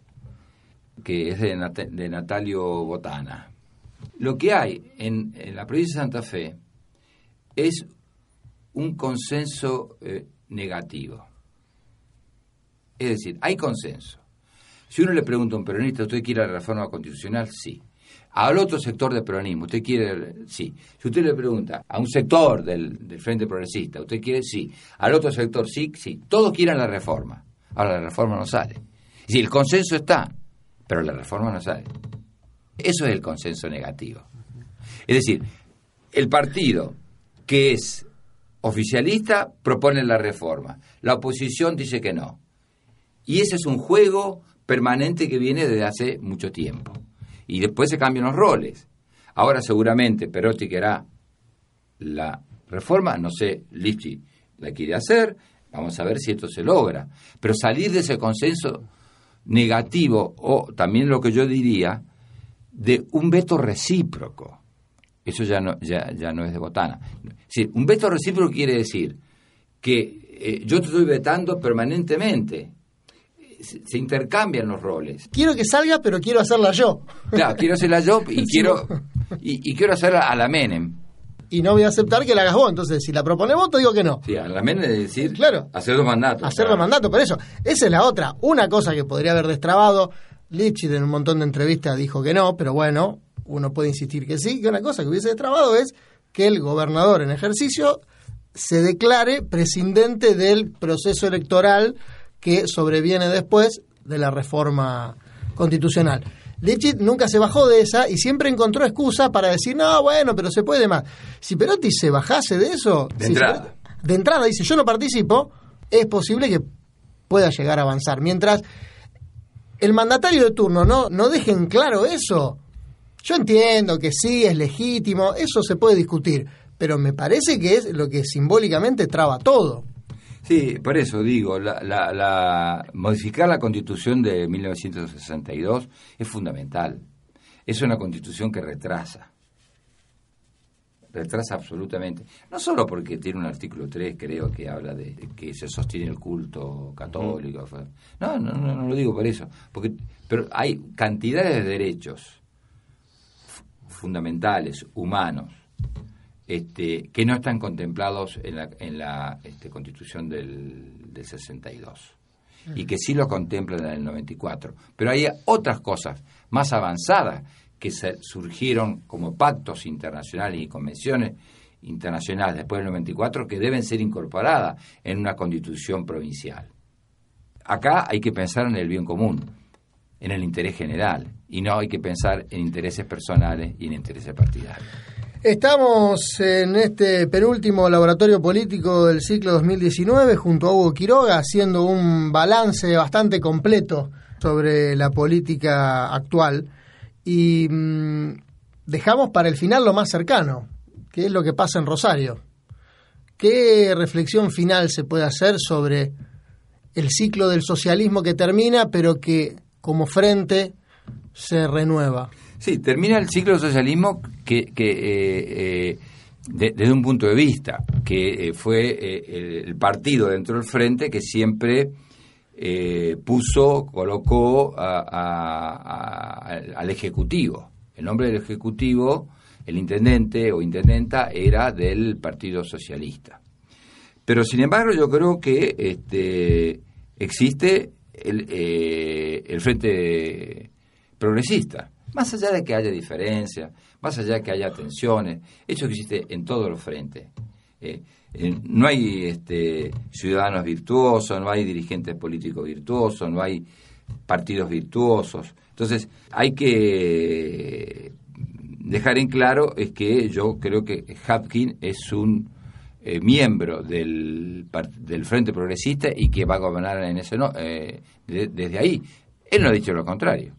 que es de, de Natalio Botana lo que hay en, la provincia de Santa Fe es un consenso eh, negativo. Es decir, hay consenso. Si uno le pregunta a un peronista, ¿usted quiere la reforma constitucional? Sí. Al otro sector del peronismo, ¿usted quiere? Sí. Si usted le pregunta a un sector del, del Frente Progresista, ¿usted quiere? Sí. Al otro sector, sí, sí. Todos quieren la reforma. Ahora la reforma no sale. Si el consenso está, pero la reforma no sale. Eso es el consenso negativo. Es decir, el partido que es oficialista propone la reforma, la oposición dice que no. Y ese es un juego permanente que viene desde hace mucho tiempo. Y después se cambian los roles. Ahora seguramente Perotti querrá la reforma, no sé, Lifchi la quiere hacer, vamos a ver si esto se logra. Pero salir de ese consenso negativo, o también lo que yo diría, de un veto recíproco. Eso ya no, ya, ya no es de botana. un veto recíproco quiere decir que eh, yo te estoy vetando permanentemente. Se, intercambian los roles. Quiero que salga, pero quiero hacerla yo. Claro, quiero hacerla yo y [LAUGHS] quiero y, quiero hacerla a la Menem. Y no voy a aceptar que la hagas vos. Entonces, si la propone vos, te digo que no. Sí, a la Menem es decir, claro. hacer dos mandatos. Hacer dos mandatos, por eso. Esa es la otra. Una cosa que podría haber destrabado Lichit en un montón de entrevistas dijo que no, pero bueno, uno puede insistir que sí, que una cosa que hubiese destrabado es que el gobernador en ejercicio se declare prescindente del proceso electoral que sobreviene después de la reforma constitucional. Lichit nunca se bajó de esa y siempre encontró excusa para decir, no, bueno, pero se puede más. Si Perotti se bajase de eso, de entrada, de entrada dice, yo no participo, es posible que pueda llegar a avanzar. Mientras el mandatario de turno no, no dejen claro eso. Yo entiendo que sí, es legítimo, eso se puede discutir, pero me parece que es lo que simbólicamente traba todo. Sí, por eso digo, la, la, modificar la constitución de 1962 es fundamental. Es una constitución que retrasa retrasa absolutamente. No solo porque tiene un artículo 3, creo, que habla de, que se sostiene el culto católico. No, no, no, lo digo por eso. Porque, pero hay cantidades de derechos fundamentales, humanos, este, que no están contemplados en la, en la este, Constitución del, del 62 y que sí lo contemplan en el 94. Pero hay otras cosas más avanzadas que surgieron como pactos internacionales y convenciones internacionales después del 94 que deben ser incorporadas en una constitución provincial. Acá hay que pensar en el bien común, en el interés general, y no hay que pensar en intereses personales y en intereses partidarios. Estamos en este penúltimo laboratorio político del ciclo 2019 junto a Hugo Quiroga haciendo un balance bastante completo sobre la política actual y mm, dejamos para el final lo más cercano, que es lo que pasa en Rosario. ¿Qué reflexión final se puede hacer sobre el ciclo del socialismo que termina, pero que como frente se renueva? Sí, termina el ciclo del socialismo que, que eh, eh, desde un punto de vista, que eh, fue el partido dentro del frente que siempre eh, puso, colocó al Ejecutivo. El nombre del Ejecutivo, el intendente o intendenta, era del Partido Socialista. Pero sin embargo yo creo que este, existe eh, el Frente Progresista. Más allá de que haya diferencias, más allá de que haya tensiones, eso existe en todos los frentes. Eh, eh, no hay este, ciudadanos virtuosos, no hay dirigentes políticos virtuosos, no hay partidos virtuosos. Entonces, hay que dejar en claro es que yo creo que Hapkin es un eh, miembro del, del Frente Progresista y que va a gobernar en ese no, eh, desde ahí. Él no ha dicho lo contrario.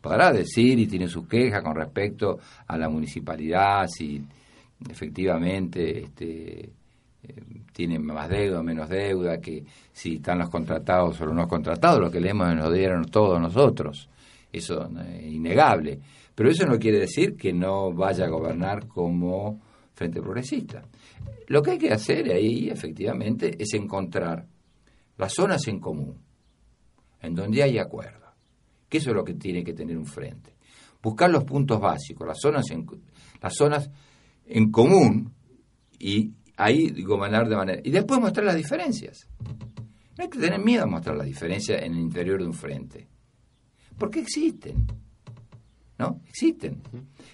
Podrá decir y tiene sus quejas con respecto a la municipalidad, si efectivamente este, eh, tiene más deuda o menos deuda, que si están los contratados o los no contratados, lo que leemos nos dieron todos nosotros. Eso es innegable. Pero eso no quiere decir que no vaya a gobernar como Frente Progresista. Lo que hay que hacer ahí, efectivamente, es encontrar las zonas en común, en donde hay acuerdo. Que eso es lo que tiene que tener un frente. Buscar los puntos básicos, las zonas en, las zonas en común y ahí gobernar de manera... Y después mostrar las diferencias. No hay que tener miedo a mostrar las diferencias en el interior de un frente. Porque existen. ¿No? Existen.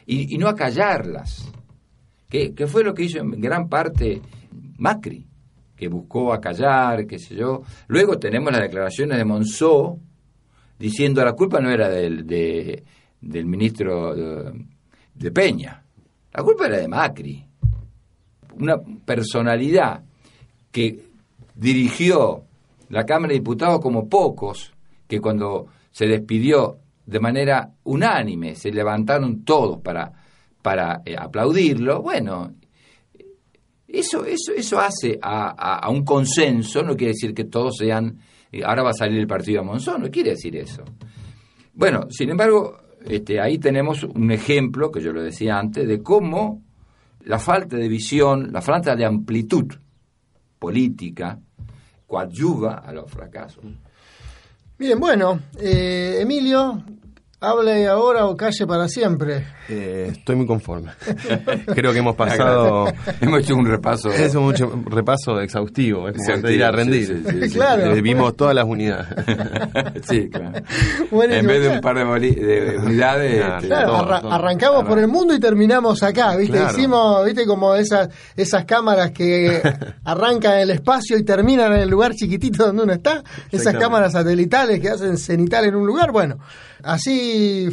Y, y no acallarlas. ¿Qué, ¿Qué fue lo que hizo en gran parte Macri? Que buscó acallar, qué sé yo. Luego tenemos las declaraciones de Monzó diciendo la culpa no era del, de, del ministro de, de Peña. La culpa era de Macri. Una personalidad que dirigió la Cámara de Diputados como pocos, que cuando se despidió de manera unánime, se levantaron todos para, para eh, aplaudirlo, bueno, eso, eso, eso hace a, a, un consenso, no quiere decir que todos sean, eh, ahora va a salir el partido de Monzón, no quiere decir eso. Bueno, sin embargo, este, ahí tenemos un ejemplo, que yo lo decía antes, de cómo la falta de visión, la falta de amplitud política coadyuva a los fracasos. Bien, bueno, eh, Emilio, hable ahora o calle para siempre. Eh, estoy muy conforme. [LAUGHS] Creo que hemos pasado. hemos hecho un repaso. Es un mucho, repaso exhaustivo. Es como ir a rendir. sí, sí, sí, Claro. Eh, Vimos todas las unidades. [LAUGHS] sí, claro. [LAUGHS] Bueno, en vez de un par de, unidades. Claro, este, Claro, todo, arra- todo. arrancamos por el mundo y terminamos acá, ¿viste? Claro. Hicimos, ¿viste? Como esas, esas cámaras que arrancan el espacio y terminan en el lugar chiquitito donde uno está. Esas cámaras satelitales que hacen cenital en un lugar. Bueno, así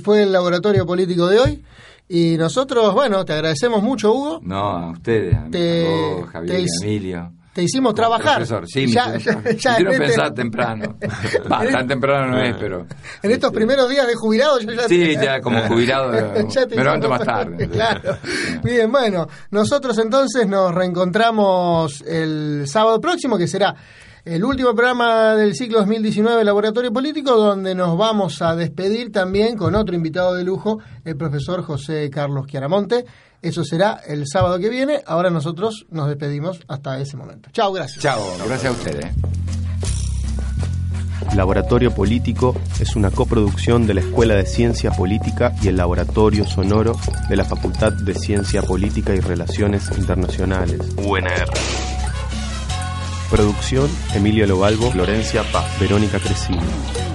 fue el laboratorio político de hoy. Y nosotros, bueno, te agradecemos mucho, Hugo. No, a ustedes, a, Te- a vos, Javier te y Emilio. Te hicimos trabajar. Profesor, sí, Ya- ya- [LAUGHS] ya en este- pensar temprano. [LAUGHS] Va, tan temprano no es, [LAUGHS] pero... En estos sí, primeros días de jubilado yo ya Sí, ya como jubilado Ya te me levanto más tarde. claro. Bien, bueno, nosotros entonces nos reencontramos el sábado próximo, que será el último programa del ciclo 2019 Laboratorio Político, donde nos vamos a despedir también con otro invitado de lujo, el profesor José Carlos Chiaramonte. Eso será el sábado que viene. Ahora nosotros nos despedimos hasta ese momento. Chao, gracias. Chao, gracias a ustedes. Laboratorio Político es una coproducción de la Escuela de Ciencia Política y el Laboratorio Sonoro de la Facultad de Ciencia Política y Relaciones Internacionales, UNR. Producción, Emilio Lobalbo, Florencia Paz, Verónica Crescini.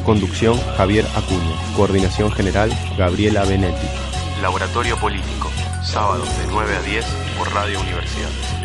Conducción, Javier Acuña. Coordinación General, Gabriela Benetti. Laboratorio Político, sábados de 9 a 10 por Radio Universidad.